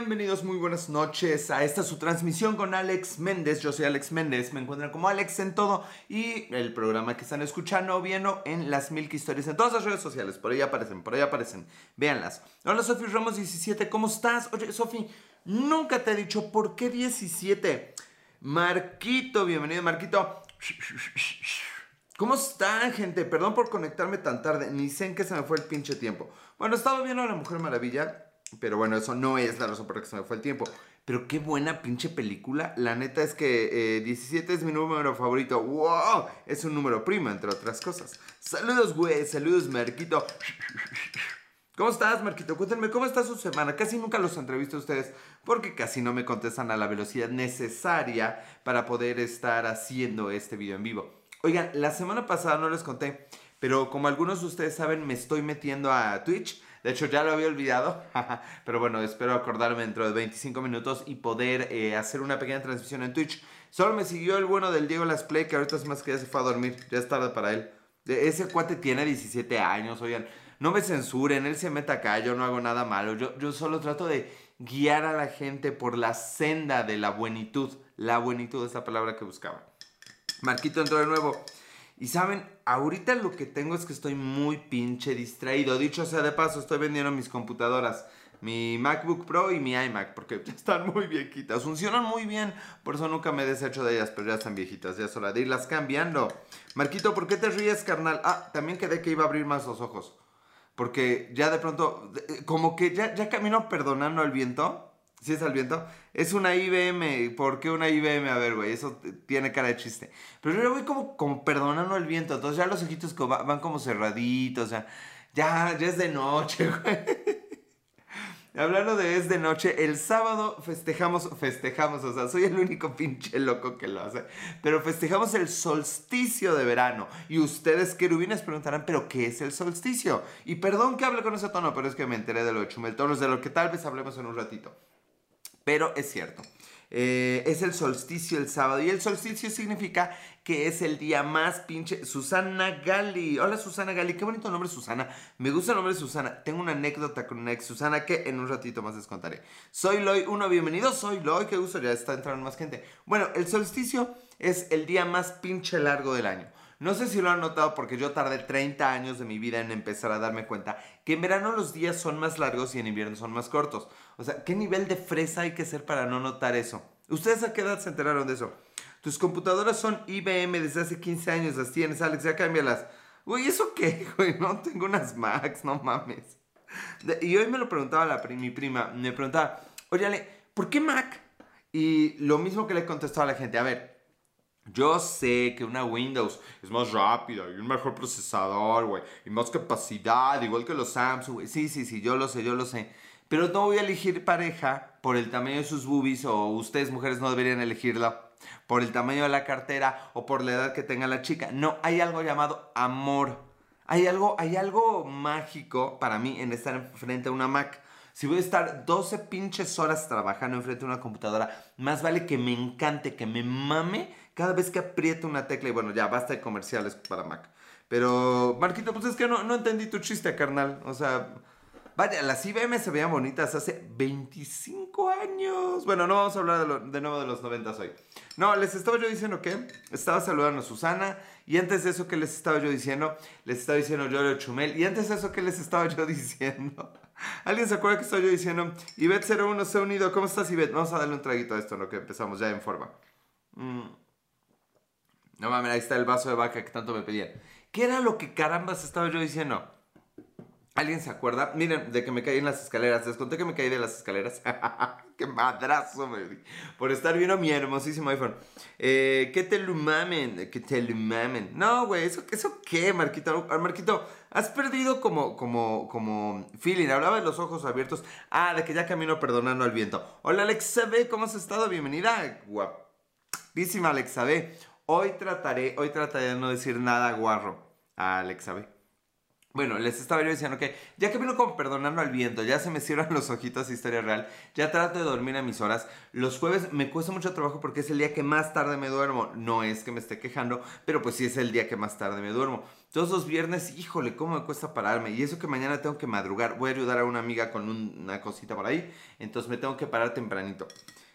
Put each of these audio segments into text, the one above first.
Bienvenidos, muy buenas noches a esta su transmisión con Alex Méndez. Yo soy Alex Méndez, me encuentran como Alex en todo y el programa que están escuchando viendo en las Milk Stories en todas las redes sociales. Por ahí aparecen, por ahí aparecen. Véanlas. Hola Sofi Ramos 17, ¿cómo estás? Oye, Sofi, nunca te he dicho por qué 17. Marquito, bienvenido, Marquito. ¿Cómo están, gente? Perdón por conectarme tan tarde, ni sé en qué se me fue el pinche tiempo. Bueno, estaba viendo a la Mujer Maravilla pero bueno, eso no es la razón por la que se me fue el tiempo. Pero qué buena pinche película. La neta es que 17 eh, es mi número favorito. ¡Wow! Es un número primo, entre otras cosas. Saludos, güey. Saludos, Marquito. ¿Cómo estás, Marquito? Cuéntenme, ¿cómo está su semana? Casi nunca los entrevisto a ustedes porque casi no me contestan a la velocidad necesaria para poder estar haciendo este video en vivo. Oigan, la semana pasada no les conté, pero como algunos de ustedes saben, me estoy metiendo a Twitch de hecho, ya lo había olvidado, pero bueno, espero acordarme dentro de 25 minutos y poder eh, hacer una pequeña transmisión en Twitch. Solo me siguió el bueno del Diego Las Play, que ahorita es más que ya se fue a dormir, ya es tarde para él. Ese cuate tiene 17 años, oigan, no me censuren, él se mete acá, yo no hago nada malo, yo, yo solo trato de guiar a la gente por la senda de la buenitud, la buenitud es la palabra que buscaba. Marquito entró de nuevo. Y saben, ahorita lo que tengo es que estoy muy pinche distraído. Dicho sea de paso, estoy vendiendo mis computadoras. Mi MacBook Pro y mi iMac, porque están muy viejitas. Funcionan muy bien, por eso nunca me he deshecho de ellas, pero ya están viejitas, ya es hora de irlas cambiando. Marquito, ¿por qué te ríes, carnal? Ah, también quedé que iba a abrir más los ojos. Porque ya de pronto, como que ya, ya camino perdonando al viento. ¿Sí es al viento? Es una IBM. ¿Por qué una IBM? A ver, güey, eso tiene cara de chiste. Pero yo voy como, como perdonando el viento. Entonces ya los ojitos van como cerraditos. O ya, ya es de noche, güey. Hablando de es de noche, el sábado festejamos, festejamos, o sea, soy el único pinche loco que lo hace, pero festejamos el solsticio de verano. Y ustedes, querubines, preguntarán, ¿pero qué es el solsticio? Y perdón que hable con ese tono, pero es que me enteré de lo de Chumeltonos, de lo que tal vez hablemos en un ratito. Pero es cierto. Eh, es el solsticio el sábado. Y el solsticio significa que es el día más pinche. Susana Gali. Hola Susana Gali. Qué bonito nombre Susana. Me gusta el nombre Susana. Tengo una anécdota con una ex Susana que en un ratito más les contaré. Soy Loy uno. Bienvenido. Soy Loy. Qué gusto. Ya está entrando más gente. Bueno, el solsticio es el día más pinche largo del año. No sé si lo han notado porque yo tardé 30 años de mi vida en empezar a darme cuenta que en verano los días son más largos y en invierno son más cortos. O sea, ¿qué nivel de fresa hay que ser para no notar eso? ¿Ustedes a qué edad se enteraron de eso? Tus computadoras son IBM desde hace 15 años, las tienes, Alex, ya cámbialas. Uy, ¿eso qué, güey? No tengo unas Macs, no mames. y hoy me lo preguntaba la, mi prima, me preguntaba, oye, ¿por qué Mac? Y lo mismo que le contestaba a la gente, a ver, yo sé que una Windows es más rápida y un mejor procesador, güey, y más capacidad, igual que los Samsung, güey. Sí, sí, sí, yo lo sé, yo lo sé. Pero no voy a elegir pareja por el tamaño de sus boobies o ustedes mujeres no deberían elegirla por el tamaño de la cartera o por la edad que tenga la chica. No, hay algo llamado amor. Hay algo, hay algo mágico para mí en estar frente a una Mac. Si voy a estar 12 pinches horas trabajando enfrente de una computadora, más vale que me encante, que me mame cada vez que aprieto una tecla, y bueno, ya basta de comerciales para Mac. Pero, Marquito, pues es que no, no entendí tu chiste, carnal. O sea, vaya, las IBM se veían bonitas hace 25 años. Bueno, no vamos a hablar de, nuevo de los 90 hoy. No, les estaba yo diciendo que estaba saludando a Susana. Y antes de eso, ¿qué les estaba yo diciendo? Les estaba diciendo yo de Chumel. Y antes de eso, ¿qué les estaba yo diciendo? ¿Alguien se acuerda que estaba yo diciendo? Ivette01 se ha unido. ¿Cómo estás, Ivette? Vamos a darle un traguito a esto, lo que empezamos ya en forma. Mmm. No mames, ahí está el vaso de vaca que tanto me pedían. ¿Qué era lo que carambas estaba yo diciendo? ¿Alguien se acuerda? Miren, de que me caí en las escaleras. Les conté que me caí de las escaleras. ¡Qué madrazo me di! Por estar viendo mi hermosísimo iPhone. Eh, ¿Qué te lo mamen? ¿Qué te lo mamen? No, güey, ¿eso, ¿eso qué, Marquito? Marquito, has perdido como, como, como feeling. Hablaba de los ojos abiertos. Ah, de que ya camino perdonando al viento. Hola, Alexa B, ¿cómo has estado? Bienvenida. Guapísima, Alexa B. Hoy trataré, hoy trataré de no decir nada guarro a Alexa B. Bueno, les estaba yo diciendo que ya que vino como perdonando al viento, ya se me cierran los ojitos historia real, ya trato de dormir a mis horas. Los jueves me cuesta mucho trabajo porque es el día que más tarde me duermo. No es que me esté quejando, pero pues sí es el día que más tarde me duermo. Todos los viernes, híjole, cómo me cuesta pararme. Y eso que mañana tengo que madrugar. Voy a ayudar a una amiga con una cosita por ahí. Entonces me tengo que parar tempranito.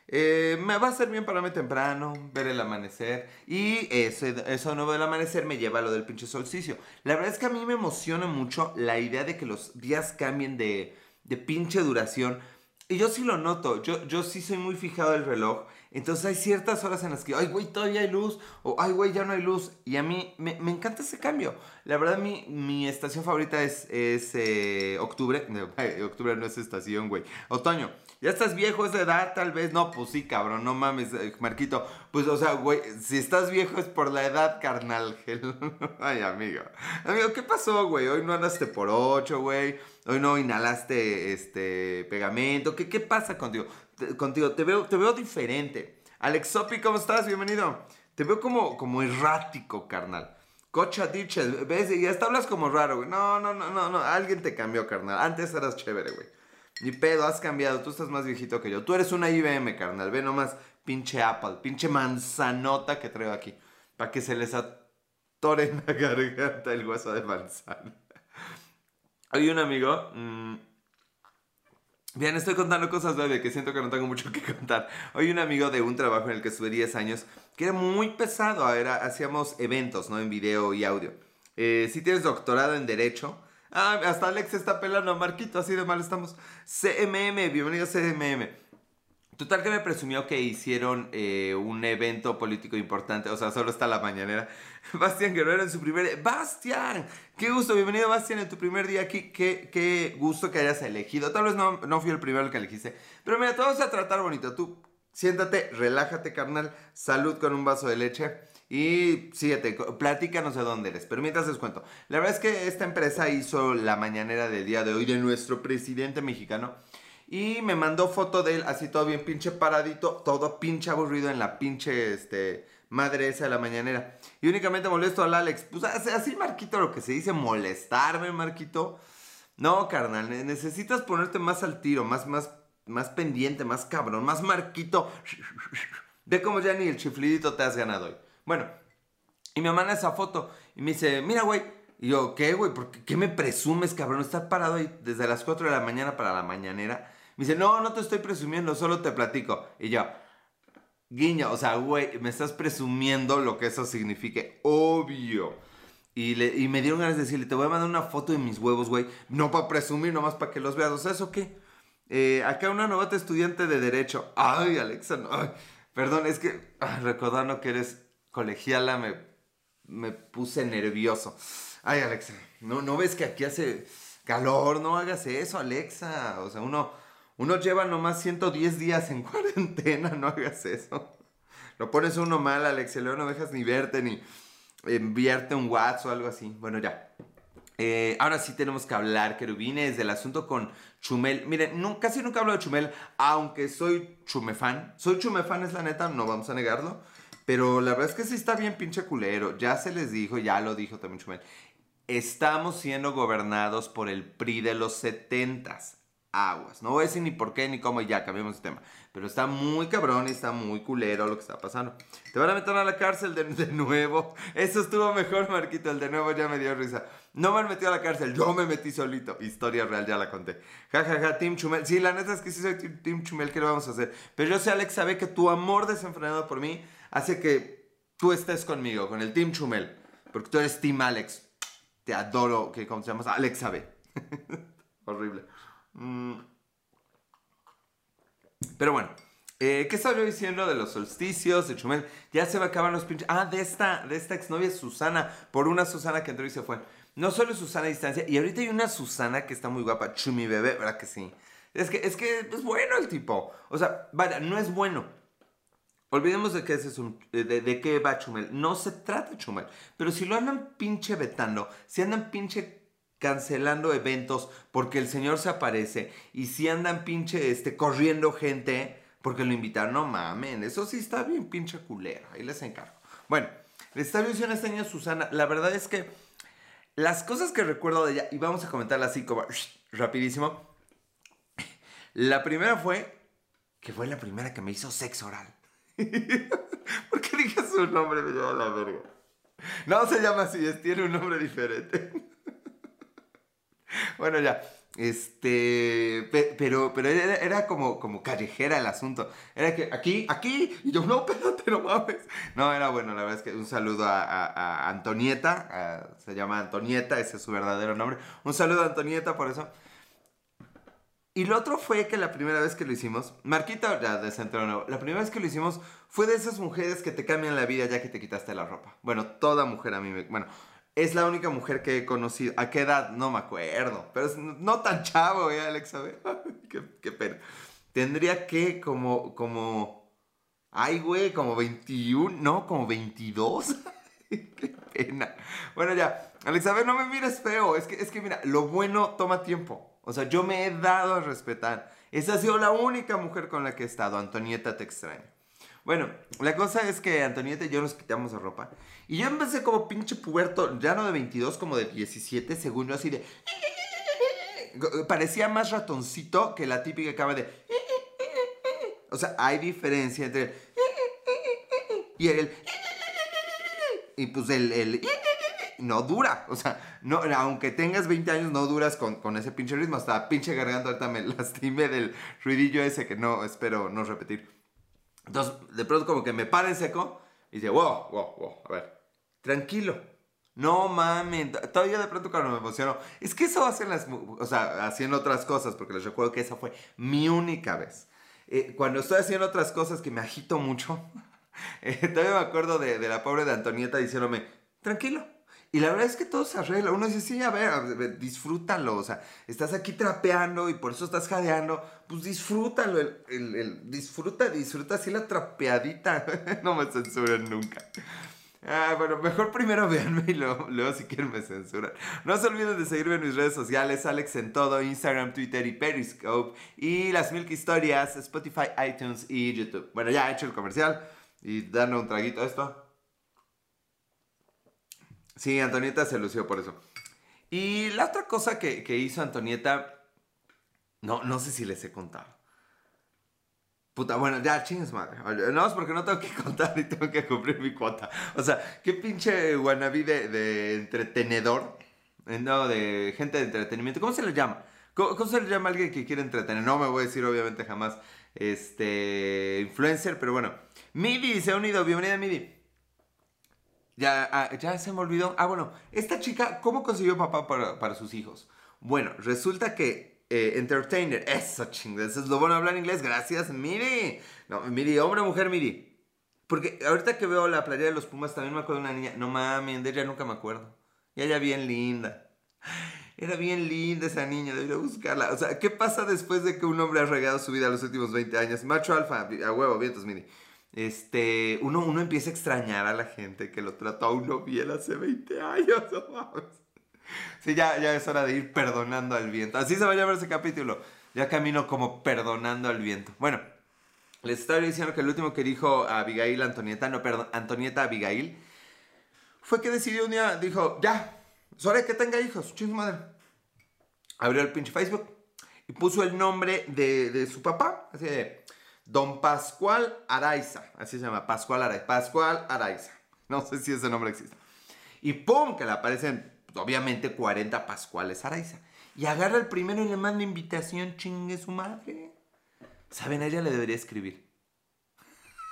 Eh, me va a ser bien pararme temprano, ver el amanecer. Y ese, eso nuevo del amanecer me lleva a lo del pinche solsticio. La verdad es que a mí me emociona mucho la idea de que los días cambien de, de pinche duración. Y yo sí lo noto, yo, yo sí soy muy fijado del reloj. Entonces hay ciertas horas en las que, ay, güey, todavía hay luz. O, ay, güey, ya no hay luz. Y a mí me, encanta ese cambio. La verdad, mi, mi estación favorita es, es eh, octubre. Octubre no es estación, güey. Otoño. Ya estás viejo, es de edad, tal vez. No, pues sí, cabrón, no mames, eh, Marquito. Pues, o sea, güey, si estás viejo es por la edad, carnal. Ay, amigo. Amigo, ¿qué pasó, güey? Hoy no andaste por ocho, güey. Hoy no inhalaste este pegamento. ¿Qué, qué pasa contigo? Contigo, te veo, te veo diferente. Alex Sopi, ¿cómo estás? Bienvenido. Te veo como, como errático, carnal. Cocha diches, ves, y hasta hablas como raro, güey. No, no, no, no, no. Alguien te cambió, carnal. Antes eras chévere, güey. Ni pedo, has cambiado. Tú estás más viejito que yo. Tú eres una IBM, carnal. Ve nomás, pinche Apple, pinche manzanota que traigo aquí. Para que se les atore en la garganta el hueso de manzana. Hay un amigo. Mmm, Bien, estoy contando cosas, bebé, que siento que no tengo mucho que contar. Hoy un amigo de un trabajo en el que estuve 10 años, que era muy pesado, era, hacíamos eventos, ¿no? En video y audio. Eh, si tienes doctorado en Derecho, ah, hasta Alex está pelando, Marquito, así de mal estamos. CMM, bienvenido a CMM. Total que me presumió que hicieron eh, un evento político importante, o sea, solo está la mañanera. Bastian Guerrero en su primer... ¡Bastian! ¡Qué gusto! Bienvenido, Bastian, en tu primer día aquí. Qué, qué gusto que hayas elegido. Tal vez no, no fui el primero que elegiste. Pero mira, te vamos a tratar bonito. Tú siéntate, relájate, carnal. Salud con un vaso de leche. Y síguete, platícanos de dónde eres. Pero mientras les cuento. La verdad es que esta empresa hizo la mañanera del día de hoy de nuestro presidente mexicano. Y me mandó foto de él así todo bien pinche paradito, todo pinche aburrido en la pinche este, madre esa de la mañanera. Y únicamente molesto al Alex. Pues así Marquito lo que se dice molestarme, Marquito. No, carnal, necesitas ponerte más al tiro, más, más, más pendiente, más cabrón, más Marquito. Ve como ya ni el chiflidito te has ganado hoy. Bueno, y me manda esa foto y me dice, mira, güey. Y yo, ¿qué, güey? ¿Por qué, me presumes, cabrón? Estar parado ahí desde las 4 de la mañana para la mañanera. Me dice, no, no te estoy presumiendo, solo te platico. Y yo, guiño, o sea, güey, me estás presumiendo lo que eso signifique. Obvio. Y, le, y me dieron ganas de decirle, te voy a mandar una foto de mis huevos, güey. No para presumir, nomás para que los veas. O sea, ¿eso qué? Eh, acá una novata estudiante de Derecho. Ay, Alexa, no. perdón, es que recordando que eres colegiala me, me puse nervioso. Ay, Alexa, ¿no, ¿no ves que aquí hace calor? No hagas eso, Alexa. O sea, uno uno lleva nomás 110 días en cuarentena, no hagas eso. Lo pones uno mal, Alex, luego no dejas ni verte ni enviarte un WhatsApp o algo así. Bueno, ya. Eh, ahora sí tenemos que hablar, querubines, del asunto con Chumel. Miren, casi nunca hablo de Chumel, aunque soy chumefan. Soy chumefan, es la neta, no vamos a negarlo. Pero la verdad es que sí está bien pinche culero. Ya se les dijo, ya lo dijo también Chumel. Estamos siendo gobernados por el PRI de los setentas aguas. No voy a decir ni por qué ni cómo y ya, cambiamos de tema. Pero está muy cabrón y está muy culero lo que está pasando. Te van a meter a la cárcel de, nuevo. Eso estuvo mejor, Marquito. El de nuevo ya me dio risa. No me han metido a la cárcel, yo me metí solito. Historia real, ya la conté. Ja, ja, ja, Team Chumel. Sí, la neta es que sí soy Team Chumel, ¿qué lo vamos a hacer? Pero yo sé, Alex, sabe que tu amor desenfrenado por mí hace que tú estés conmigo, con el Team Chumel. Porque tú eres Team Alex. Te adoro, que ¿cómo se llama? Alex sabe. Horrible. Mm. Pero bueno, eh, ¿qué estaba yo diciendo de los solsticios, de Chumel? Ya se va a acabar los pinches. Ah, de esta, de esta exnovia Susana, por una Susana que entró y se fue. No solo Susana a distancia, y ahorita hay una Susana que está muy guapa, Chumi Bebé, ¿verdad que sí? Es que, es que es bueno el tipo. O sea, vaya, no es bueno. Olvidemos de qué, es un, de, de, qué va Chumel. No se trata Chumel. Pero si lo andan pinche vetando, si andan pinche cancelando eventos porque el señor se aparece y si andan pinche este, corriendo gente porque lo invitaron, no mamen, eso sí está bien pinche culero, ahí les encargo. Bueno, les está diciendo este año Susana, la verdad es que Las cosas que recuerdo de ella, y vamos a comentarlas así como rapidísimo. La primera fue que fue la primera que me hizo sexo oral. ¿Por qué dije su nombre? Me lleva la verga. No se llama así, tiene un nombre diferente. bueno, ya. Este, pero, pero era, como, como callejera el asunto. Era que aquí, aquí, y yo, no, espérate, no mames. No, era bueno, la verdad es que un saludo a, Antonieta, se llama Antonieta, ese es su verdadero nombre. Un saludo a Antonieta por eso. Y lo otro fue que la primera vez que lo hicimos, Marquita ya desentró nuevo, la primera vez que lo hicimos fue de esas mujeres que te cambian la vida ya que te quitaste la ropa. Bueno, toda mujer a mí me... Bueno, es la única mujer que he conocido. ¿A qué edad? No me acuerdo. Pero es no tan chavo, ¿eh, Alexa? qué, pena. Tendría que como... como... Ay, güey, como 21, no, como 22. qué pena. Bueno, ya. Alexa, no me mires feo. Es que, es que, mira, lo bueno toma tiempo. O sea, yo me he dado a respetar. Esa ha sido la única mujer con la que he estado. Antonieta, te extraño. Bueno, la cosa es que Antonieta y yo nos quitamos la ropa. Y yo empecé como pinche puberto, ya no de 22, como de 17, según yo, así de... Parecía más ratoncito que la típica cama de... O sea, hay diferencia entre... Y el... Y pues el, el no dura. O sea, no, aunque tengas 20 años, no duras con, con ese pinche ritmo. Hasta pinche garganta ahorita me lastimé del ruidillo ese que no espero no repetir. Entonces, de pronto como que me para en seco y dice, wow, wow, wow, a ver, tranquilo. No mames, todavía de pronto cuando me emociono, es que eso hacen las, o sea, haciendo otras cosas, porque les recuerdo que esa fue mi única vez. Eh, cuando estoy haciendo otras cosas que me agito mucho, eh, todavía me acuerdo de, de la pobre de Antonieta diciéndome, tranquilo, y la verdad es que todo se arregla. Uno dice, sí, a ver, disfrútalo. O sea, estás aquí trapeando y por eso estás jadeando. Pues disfrútalo. El, disfruta, disfruta así la trapeadita. no me censuren nunca. Ah, bueno, mejor primero véanme y luego, luego, si quieren me censuran. No se olviden de seguirme en mis redes sociales, Alex en todo, Instagram, Twitter y Periscope. Y las Milk Historias, Spotify, iTunes y YouTube. Bueno, ya he hecho el comercial. Y dando un traguito a esto. Sí, Antonieta se lució por eso. Y la otra cosa que, hizo Antonieta, no, no sé si les he contado. Puta, bueno, ya, chingues madre. No, es porque no tengo que contar y tengo que cumplir mi cuota. O sea, qué pinche wannabe de, de entretenedor. Eh, no, de gente de entretenimiento. ¿Cómo se le llama? ¿Cómo, se le llama a alguien que quiere entretener? No me voy a decir, obviamente, jamás este influencer, pero bueno. Midi se ha unido. Bienvenida, Midi. Ya, ah, ya se me olvidó. Ah, bueno, esta chica, ¿cómo consiguió papá para, sus hijos? Bueno, resulta que eh, entertainer, eso chingada, eso es lo bueno hablar inglés, gracias, Miri. No, Miri, hombre mujer, Miri. Porque ahorita que veo la playa de los Pumas también me acuerdo de una niña, no mames, de ella nunca me acuerdo. Y ella bien linda. Era bien linda esa niña, debería buscarla. O sea, ¿qué pasa después de que un hombre ha regado su vida los últimos 20 años? Macho alfa, a huevo, vientos, Miri este, uno, uno empieza a extrañar a la gente que lo trató a uno bien hace 20 años. Sí, ya, ya es hora de ir perdonando al viento. Así se va a llamar ese capítulo. Ya camino como perdonando al viento. Bueno, les estaba diciendo que el último que dijo Abigail Antonieta, no, perdón, Antonieta Abigail, fue que decidió un día, dijo, ya, es hora que tenga hijos, ching madre. Abrió el pinche Facebook y puso el nombre de, de su papá, así de Don Pascual Araiza, así se llama, Pascual Araiza, Pascual Araiza. No sé si ese nombre existe. Y ¡pum! que le aparecen, obviamente, 40 Pascuales Araiza. Y agarra el primero y le manda invitación, chingue su madre. ¿Saben? A ella le debería escribir.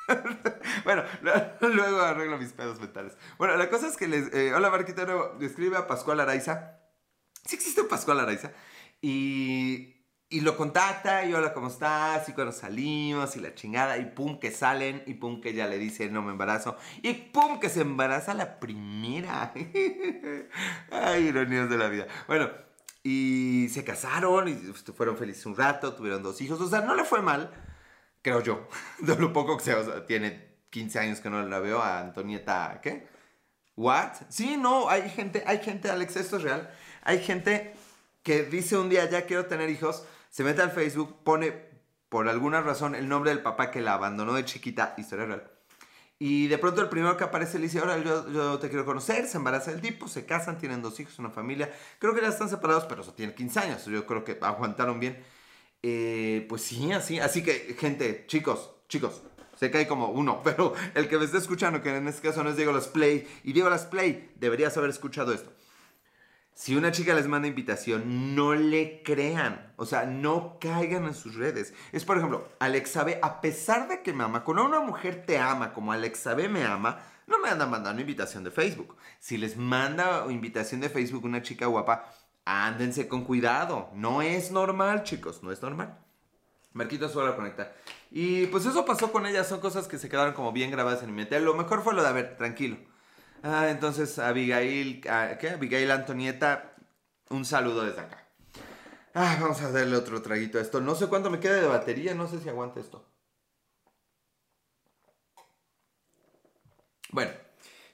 bueno, luego arreglo mis pedos mentales. Bueno, la cosa es que les... Eh, hola, Marquitero, escribe a Pascual Araiza. Sí existe un Pascual Araiza. Y y lo contacta y hola, ¿cómo estás? Y cuando salimos y la chingada y pum que salen y pum que ella le dice no me embarazo y pum que se embaraza la primera. Ay, ironías de la vida. Bueno, y se casaron y fueron felices un rato, tuvieron dos hijos, o sea, no le fue mal, creo yo, de lo poco que sea, o sea, tiene 15 años que no la veo a Antonieta, ¿qué? ¿What? Sí, no, hay gente, hay gente, Alex, esto es real, hay gente que dice un día ya quiero tener hijos se mete al Facebook, pone por alguna razón el nombre del papá que la abandonó de chiquita, historia real, Y de pronto el primero que aparece le dice, ahora yo, te quiero conocer, se embaraza el tipo, se casan, tienen dos hijos, una familia. Creo que ya están separados, pero eso tiene 15 años, yo creo que aguantaron bien. Eh, pues sí, así, así que gente, chicos, chicos, que hay como uno, pero el que me esté escuchando, que en este caso no es Diego Las Play, y Diego Las Play, deberías haber escuchado esto. Si una chica les manda invitación, no le crean. O sea, no caigan en sus redes. Es, por ejemplo, Alexa B, a pesar de que me ama, cuando una mujer te ama como Alexa me ama, no me andan mandando invitación de Facebook. Si les manda invitación de Facebook una chica guapa, ándense con cuidado. No es normal, chicos, no es normal. Marquito suele conectar. Y pues eso pasó con ella, son cosas que se quedaron como bien grabadas en mi mente. Lo mejor fue lo de, a ver, tranquilo Ah, entonces, Abigail, ah, ¿qué? Abigail Antonieta, un saludo desde acá. Ah, vamos a darle otro traguito a esto. No sé cuánto me queda de batería, no sé si aguante esto. Bueno,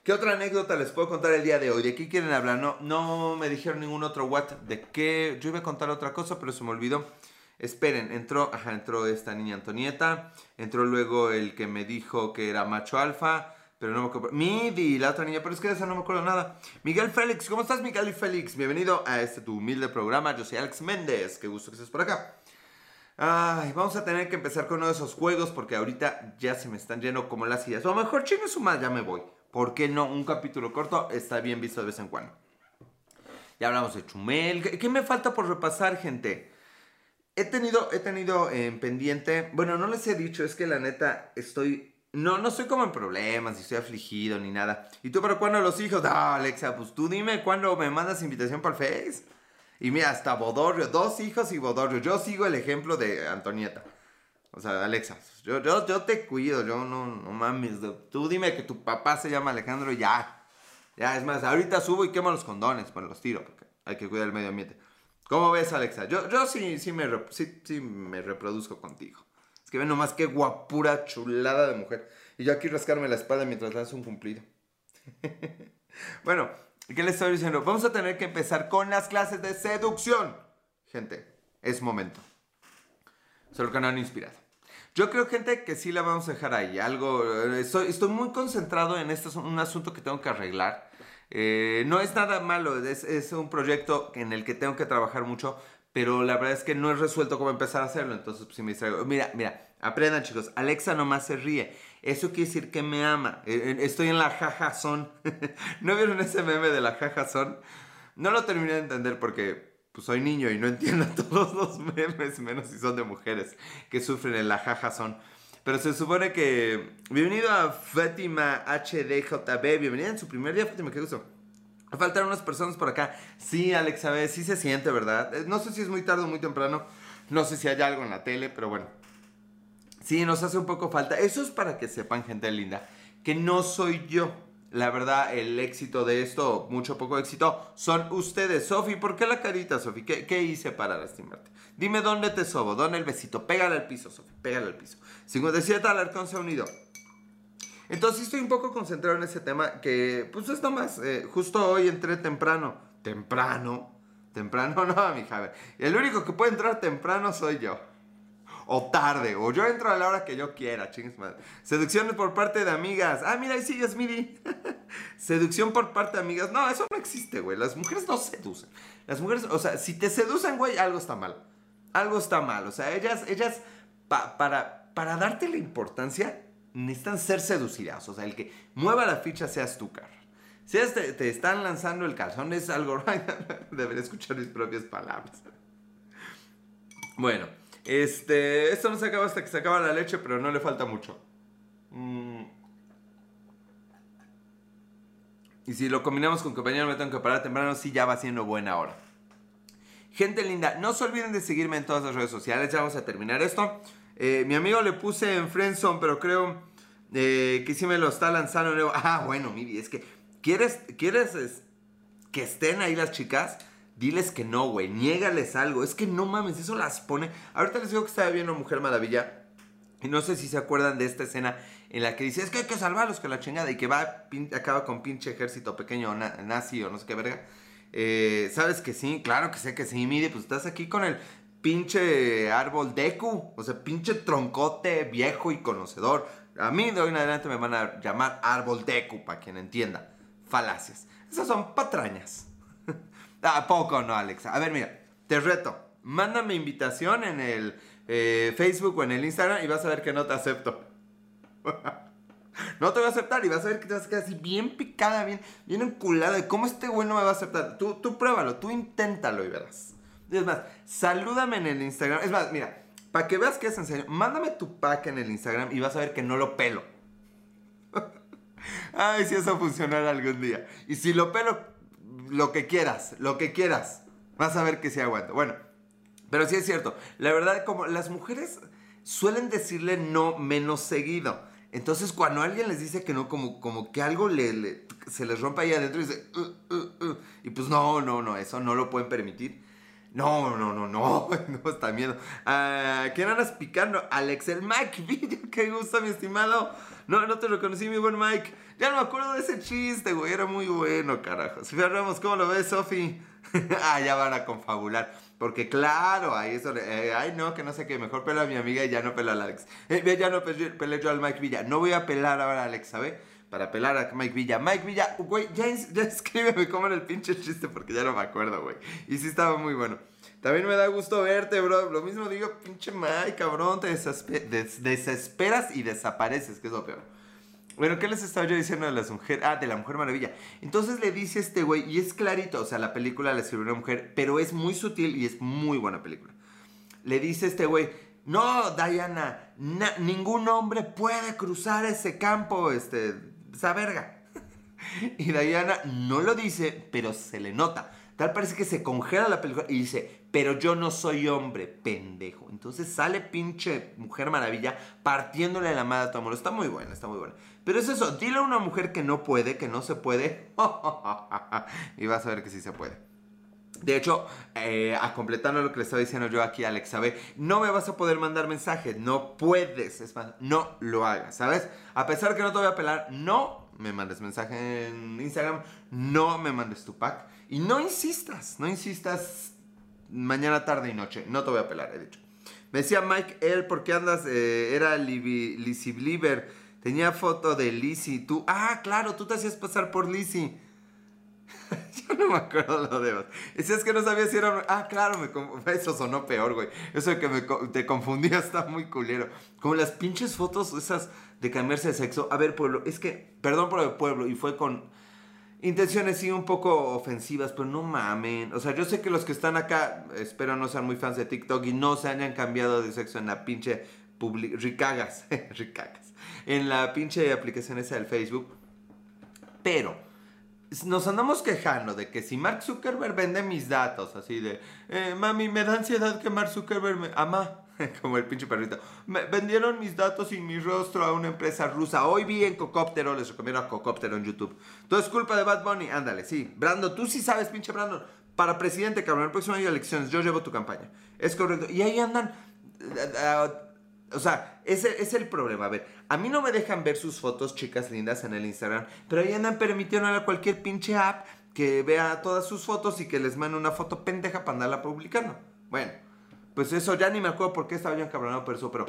¿qué otra anécdota les puedo contar el día de hoy? ¿De qué quieren hablar? No, no me dijeron ningún otro what. ¿De qué? Yo iba a contar otra cosa, pero se me olvidó. Esperen, entró, ajá, entró esta niña Antonieta. Entró luego el que me dijo que era macho alfa pero no me acuerdo. Midi, la otra niña, pero es que esa no me acuerdo nada. Miguel Félix, ¿cómo estás, Miguel y Félix? Bienvenido a este tu humilde programa. Yo soy Alex Méndez, qué gusto que estés por acá. Ay, vamos a tener que empezar con uno de esos juegos porque ahorita ya se me están lleno como las sillas. O a lo mejor chingue su madre, ya me voy. ¿Por qué no? Un capítulo corto está bien visto de vez en cuando. Ya hablamos de Chumel. ¿Qué, me falta por repasar, gente? He tenido, he tenido en pendiente. Bueno, no les he dicho, es que la neta estoy no, no estoy como en problemas, ni estoy afligido, ni nada. ¿Y tú para cuándo los hijos? Ah, Alexa, pues tú dime cuándo me mandas invitación para el Face. Y mira, hasta Bodorrio, dos hijos y Bodorrio. Yo sigo el ejemplo de Antonieta. O sea, Alexa, yo, yo, yo te cuido, yo no, no mames. Tú dime que tu papá se llama Alejandro ya. Ya, es más, ahorita subo y quemo los condones, pues los tiro, porque hay que cuidar el medio ambiente. ¿Cómo ves, Alexa? Yo, yo sí, sí, me, sí, sí me reproduzco contigo. Es que ven nomás qué guapura chulada de mujer. Y yo aquí rascarme la espalda mientras hace un cumplido. bueno, ¿qué les estoy diciendo? Vamos a tener que empezar con las clases de seducción. Gente, es momento. Solo canal inspirado. Yo creo, gente, que sí la vamos a dejar ahí. Algo. Eh, estoy, estoy muy concentrado en este un asunto que tengo que arreglar. Eh, no es nada malo, es, es, un proyecto en el que tengo que trabajar mucho, pero la verdad es que no es resuelto cómo empezar a hacerlo, entonces pues, si me distraigo. Mira, mira, aprendan chicos, Alexa nomás se ríe. Eso quiere decir que me ama. E, e, estoy en la jajazón. ¿No vieron ese meme de la jajazón? No lo terminé de entender porque pues soy niño y no entiendo todos los memes, menos si son de mujeres que sufren en la jajazón. Pero se supone que... Bienvenido a Fátima HDJB, bienvenida en su primer día, Fátima, qué gusto. Faltan unas personas por acá. Sí, Alex, a ver, sí se siente, ¿verdad? Eh, no sé si es muy tarde o muy temprano. No sé si hay algo en la tele, pero bueno. Sí, nos hace un poco falta. Eso es para que sepan, gente linda, que no soy yo. La verdad, el éxito de esto, mucho poco éxito, son ustedes. Sofi, ¿por qué la carita, Sofi? ¿Qué, ¿Qué, hice para lastimarte? Dime dónde te sobo, dónde el besito. Pégale al piso, Sofi, pégale al piso. 57 Alarcón se ha unido. Entonces estoy un poco concentrado en ese tema que, pues es nomás, eh, justo hoy entré temprano. Temprano. Temprano no, mi Javier. El único que puede entrar temprano soy yo. O tarde, o yo entro a la hora que yo quiera, chingues madre. Seducción por parte de amigas. Ah, mira, ahí sigues, Miri. Seducción por parte de amigas. No, eso no existe, güey. Las mujeres no seducen. Las mujeres, o sea, si te seducen, güey, algo está mal. Algo está mal. O sea, ellas, ellas, para, para darte la importancia, necesitan ser seducidas. O sea, el que mueva la ficha seas tú, cara. Si te, están lanzando el calzón, es algo. Debería escuchar mis propias palabras. Bueno, este. Esto no se acaba hasta que se acaba la leche, pero no le falta mucho. Mm. Y si lo combinamos con compañero, me tengo que parar temprano, sí ya va siendo buena hora. Gente linda, no se olviden de seguirme en todas las redes sociales. Ya vamos a terminar esto. Eh, mi amigo le puse en Friendzone, pero creo eh, que sí me lo está lanzando. Ah, bueno, Miri, es que ¿quieres, quieres que estén ahí las chicas? Diles que no, güey. Niégales algo. Es que no mames, eso las pone. Ahorita les digo que estaba viendo Mujer Maravilla. Y no sé si se acuerdan de esta escena en la que dice, es que hay que salvarlos con la chingada. Y que va, acaba con pinche ejército pequeño nazi o no sé qué verga. Eh, ¿Sabes que sí? Claro que sé que sí, Miri. Pues estás aquí con el pinche árbol Deku, o sea, pinche troncote viejo y conocedor. A mí de hoy en adelante me van a llamar árbol deku, para quien entienda. Falacias. Esas son patrañas. ¿A poco no, Alexa? A ver, mira, te reto. Mándame invitación en el eh, Facebook o en el Instagram y vas a ver que no te acepto. no te voy a aceptar y vas a ver que te vas a quedar así bien picada, bien, bien enculada. cómo este güey no me va a aceptar? Tú, tú pruébalo, tú inténtalo y verás. Es más, salúdame en el Instagram. Es más, mira, para que veas que es en serio, mándame tu pack en el Instagram y vas a ver que no lo pelo. Ay, si eso funcionara algún día. Y si lo pelo, lo que quieras, lo que quieras. Vas a ver que sí aguanto. Bueno, pero sí es cierto. La verdad, como las mujeres suelen decirle no menos seguido. Entonces, cuando alguien les dice que no, como, como que algo se les rompe ahí adentro y dice, uh, uh, uh". y pues no, no, no, eso no lo pueden permitir. No, no, no, no, no, está miedo. Uh, ¿Quién andas picando? Alex, el Mike Video, qué gusto, mi estimado. No, no te reconocí, mi buen Mike. Ya no me acuerdo de ese chiste, güey, era muy bueno, carajo. Sofía Ramos, ¿cómo lo ves, Sofi? ah, ya van a confabular. Porque claro, ahí eso, eh, ay no, que no sé qué, mejor pelo a mi amiga y ya no pelo a Alex. Eh, ya no peleo yo al Mike Villa. No voy a pelar ahora a Alex, ¿sabes? Para pelar a Mike Villa. Mike Villa, güey, ya, ya escríbeme cómo era el pinche chiste porque ya no me acuerdo, güey. Y sí estaba muy bueno. También me da gusto verte, bro. Lo mismo digo, pinche Mike, cabrón, te desesperas y desapareces, que es lo peor. Bueno, ¿qué les estaba yo diciendo de las mujeres? Ah, de la Mujer Maravilla. Entonces le dice este güey, y es clarito, o sea, la película la escribió una mujer, pero es muy sutil y es muy buena película. Le dice este güey, no, Diana, ningún hombre puede cruzar ese campo, este, esa verga. y Diana no lo dice, pero se le nota. Tal parece que se congela la película y dice, pero yo no soy hombre, pendejo. Entonces sale pinche Mujer Maravilla partiéndole la madre a tu amor. Está muy buena, está muy buena. Pero es eso, dile a una mujer que no puede, que no se puede. y vas a ver que sí se puede. De hecho, eh, a completando lo que le estaba diciendo yo aquí a Alexa B, no me vas a poder mandar mensaje, no puedes, no lo hagas, ¿sabes? A pesar que no te voy a pelar, no me mandes mensaje en Instagram, no me mandes tu pack y no insistas, no insistas mañana, tarde y noche, no te voy a pelar, he dicho. Me decía Mike, él, ¿por qué andas? Eh, era Lizzie Believer, tenía foto de Lizzie, tú, ah, claro, tú te hacías pasar por Lizzie. No me acuerdo lo de Si es que no sabía si era. Ah, claro, me... eso sonó peor, güey. Eso de que me... te confundía está muy culero. Como las pinches fotos esas de cambiarse de sexo. A ver, pueblo, es que. Perdón por el pueblo, y fue con intenciones sí un poco ofensivas, pero no mamen. O sea, yo sé que los que están acá, espero no sean muy fans de TikTok y no se hayan cambiado de sexo en la pinche. Ricagas. Ricagas. En la pinche aplicación esa del Facebook. Pero nos andamos quejando de que si Mark Zuckerberg vende mis datos, así de, eh, mami, me da ansiedad que Mark Zuckerberg me ama, como el pinche perrito, me vendieron mis datos y mi rostro a una empresa rusa. Hoy vi en Cocóptero, les recomiendo a Cocóptero en YouTube. Todo es culpa de Bad Bunny, ándale, sí. Brandon, tú sí sabes, pinche Brandon. Para presidente, cabrón, el próximo año de elecciones, yo llevo tu campaña. Es correcto. Y ahí andan... Eh, eh, o sea, ese es el problema. A ver, a mí no me dejan ver sus fotos chicas lindas en el Instagram, pero ahí andan permitiendo a cualquier pinche app que vea todas sus fotos y que les mande una foto pendeja para andarla publicando. Bueno, pues eso ya ni me acuerdo por qué estaba yo encabronado por eso, pero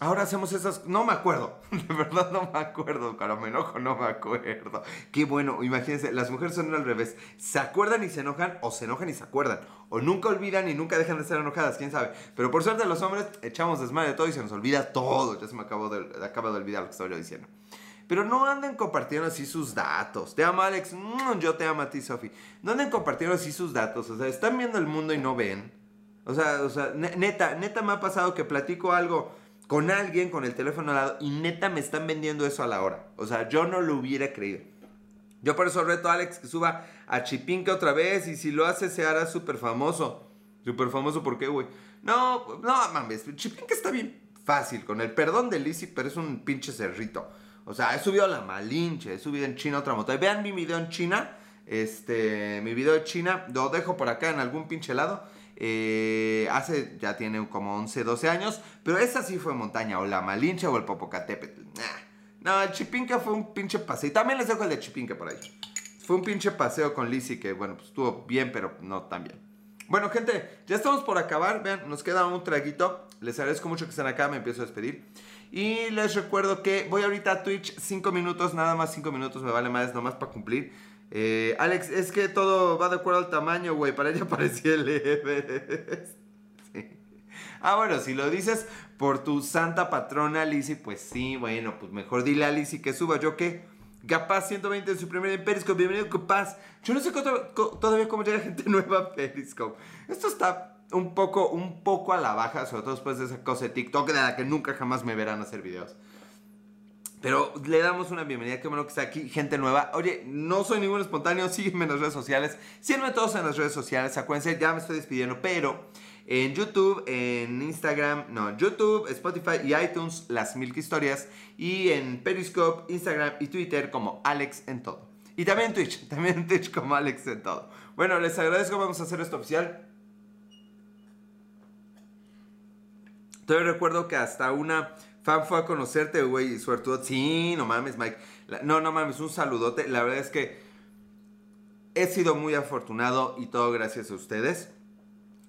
Ahora hacemos esas. No me acuerdo. De verdad no me acuerdo. Cuando me enojo, no me acuerdo. Qué bueno. Imagínense, las mujeres son al revés. Se acuerdan y se enojan, o se enojan y se acuerdan. O nunca olvidan y nunca dejan de estar enojadas, quién sabe. Pero por suerte, los hombres echamos desmadre de todo y se nos olvida todo. Ya se me acabó de, olvidar lo que estaba yo diciendo. Pero no anden compartiendo así sus datos. Te amo, Alex. Mm, yo te amo a ti, Sofi. No anden compartiendo así sus datos. O sea, están viendo el mundo y no ven. O sea, o sea, neta, neta me ha pasado que platico algo con alguien con el teléfono al lado y neta me están vendiendo eso a la hora. O sea, yo no lo hubiera creído. Yo por eso reto a Alex que suba a Chipinque otra vez y si lo hace se hará súper famoso. Súper famoso, ¿por qué, güey? No, no mames, Chipinque está bien fácil, con el perdón de Lizzy, pero es un pinche cerrito. O sea, he subido a la Malinche, he subido en China otra moto. Vean mi video en China, este, mi video de China, lo dejo por acá en algún pinche lado. Eh, hace, ya tiene como 11, 12 años, pero esa sí fue montaña, o la Malinche o el Popocatépetl. No, el Chipinque fue un pinche paseo. Y también les dejo el de Chipinque por ahí. Fue un pinche paseo con Lizzie que, bueno, pues estuvo bien, pero no tan bien. Bueno, gente, ya estamos por acabar. Vean, nos queda un traguito. Les agradezco mucho que estén acá. Me empiezo a despedir. Y les recuerdo que voy ahorita a Twitch 5 minutos, nada más 5 minutos, me vale más, nomás para cumplir. Eh, Alex, es que todo va de acuerdo al tamaño, güey. Para ella parecía el. Ah, bueno, si lo dices por tu santa patrona Lizzie, pues sí, bueno, pues mejor dile a Lizzie que suba. ¿Yo qué? Gapaz 120 en su primer en Periscope. Bienvenido, Gapaz. Yo no sé todavía cómo llega gente nueva a Periscope. Esto está un poco, un poco a la baja, sobre todo después de esa cosa de TikTok de la que nunca jamás me verán hacer videos. Pero le damos una bienvenida, qué bueno que está aquí, gente nueva. Oye, no soy ningún espontáneo, sígueme en las redes sociales. Sígueme todos en las redes sociales, acuérdense, ya me estoy despidiendo, pero en YouTube, en Instagram, no, YouTube, Spotify y iTunes, las Milk Historias. Y en Periscope, Instagram y Twitter como Alex en todo. Y también en Twitch, también en Twitch como Alex en todo. Bueno, les agradezco, vamos a hacer esto oficial. Todavía recuerdo que hasta una fan fue a conocerte, güey, suertudo. Sí, no mames, Mike. No, no mames, un saludote. La verdad es que he sido muy afortunado y todo gracias a ustedes.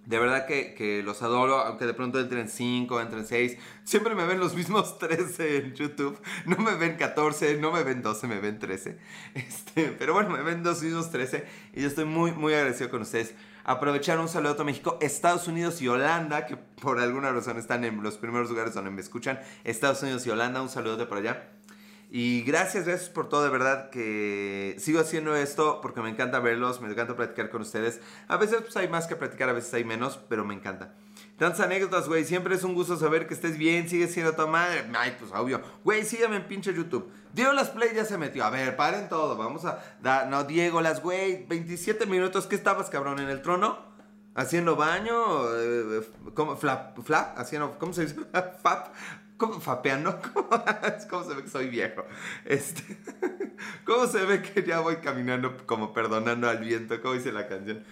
De verdad que, los adoro, aunque de pronto entren 5, entren 6. Siempre me ven los mismos 13 en YouTube. No me ven 14, no me ven 12, me ven 13. Este, pero bueno, me ven los mismos 13. Y yo estoy muy, muy agradecido con ustedes. Aprovechar un saludo a México, Estados Unidos y Holanda, que por alguna razón están en los primeros lugares donde me escuchan. Estados Unidos y Holanda, un saludo por allá. Y gracias, gracias por todo, de verdad que sigo haciendo esto porque me encanta verlos, me encanta platicar con ustedes. A veces pues, hay más que platicar, a veces hay menos, pero me encanta. Tantas anécdotas, güey, siempre es un gusto saber que estés bien, sigue siendo tu madre. Ay, pues obvio. Güey, sígueme en pinche YouTube. Diego Las Play ya se metió. A ver, paren todo, vamos a... dar no, Diego Las, güey, 27 minutos, ¿qué estabas, cabrón, en el trono? Haciendo baño, eh, ¿cómo? Flap, flap, haciendo, ¿cómo se dice? Fap, ¿Cómo fapeando? ¿Cómo, se ve que soy viejo? Este, ¿Cómo se ve que ya voy caminando como perdonando al viento? ¿Cómo dice la canción?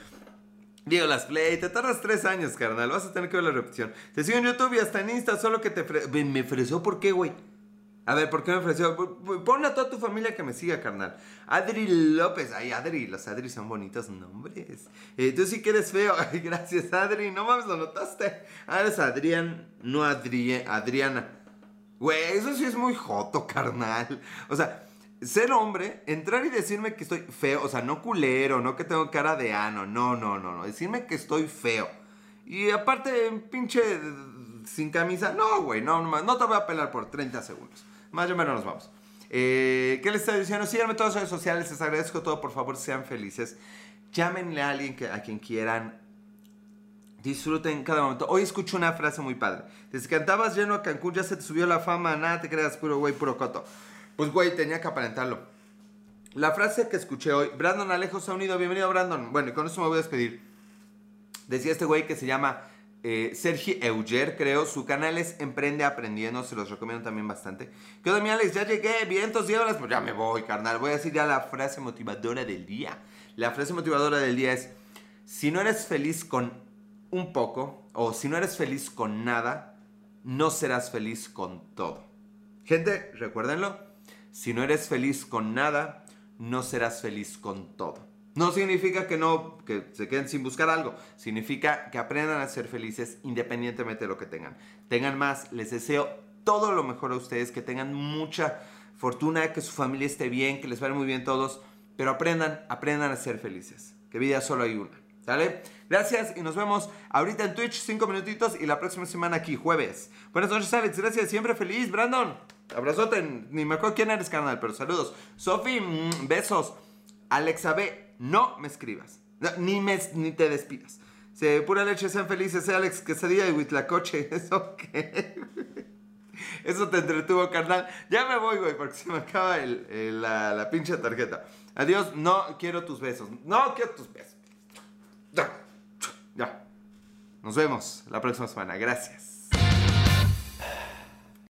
Diego Las Play, te tardas tres años, carnal. Vas a tener que ver la repetición. Te sigo en YouTube y hasta en Insta, solo que te... ¿Me ofreció por qué, güey? A ver, ¿por qué me ofreció? Ponle a toda tu familia que me siga, carnal. Adri López. Ay, Adri, los Adri son bonitos nombres. Eh, tú sí que eres feo. Ay, gracias, Adri. No mames, lo notaste. Ah, eres Adrián, no Adri Adriana. Güey, eso sí es muy joto, carnal. O sea, ser hombre, entrar y decirme que estoy feo. O sea, no culero, no que tengo cara de ano. No, no, no, no. Decirme que estoy feo. Y aparte, pinche sin camisa. No, güey, no, no, no te voy a pelar por 30 segundos. Más o menos nos vamos. Eh, ¿Qué les estoy diciendo? Síganme en todas las redes sociales, les agradezco todo, por favor, sean felices. Llámenle a alguien que, a quien quieran. Disfruten cada momento. Hoy escucho una frase muy padre. Desde que andabas lleno a Cancún ya se te subió la fama, nada te creas, puro güey, puro coto. Pues güey, tenía que aparentarlo. La frase que escuché hoy, Brandon Alejo se ha unido, bienvenido Brandon. Bueno, y con eso me voy a despedir. Decía este güey que se llama eh, Sergi Euger, creo. Su canal es Emprende Aprendiendo, se los recomiendo también bastante. ¿Qué onda, mi Alex? Ya llegué, vientos y Pues ya me voy, carnal. Voy a decir ya la frase motivadora del día. La frase motivadora del día es: Si no eres feliz con un poco, o si no eres feliz con nada, no serás feliz con todo. Gente, recuérdenlo. Si no eres feliz con nada, no serás feliz con todo. No significa que no, que se queden sin buscar algo. Significa que aprendan a ser felices independientemente de lo que tengan. Tengan más. Les deseo todo lo mejor a ustedes. Que tengan mucha fortuna, que su familia esté bien, que les vaya muy bien todos. Pero aprendan, aprendan a ser felices. Que vida solo hay una. ¿Sale? Gracias y nos vemos ahorita en Twitch, cinco minutitos y la próxima semana aquí, jueves. Buenas noches, Alex. Gracias, siempre feliz. Brandon, abrazote. Ni me acuerdo quién eres, canal, pero saludos. Sofi, mm, besos. Alexa B, no me escribas. ni, me, ni te despidas. Se pura leche, sean felices, sea Alex Quesadilla y Huitlacoche. ¿Eso qué? Eso te entretuvo, carnal. Ya me voy, güey, porque se me acaba la, la pinche tarjeta. Adiós, no quiero tus besos. No quiero tus besos. Ya. Ya. Nos vemos la próxima semana. Gracias.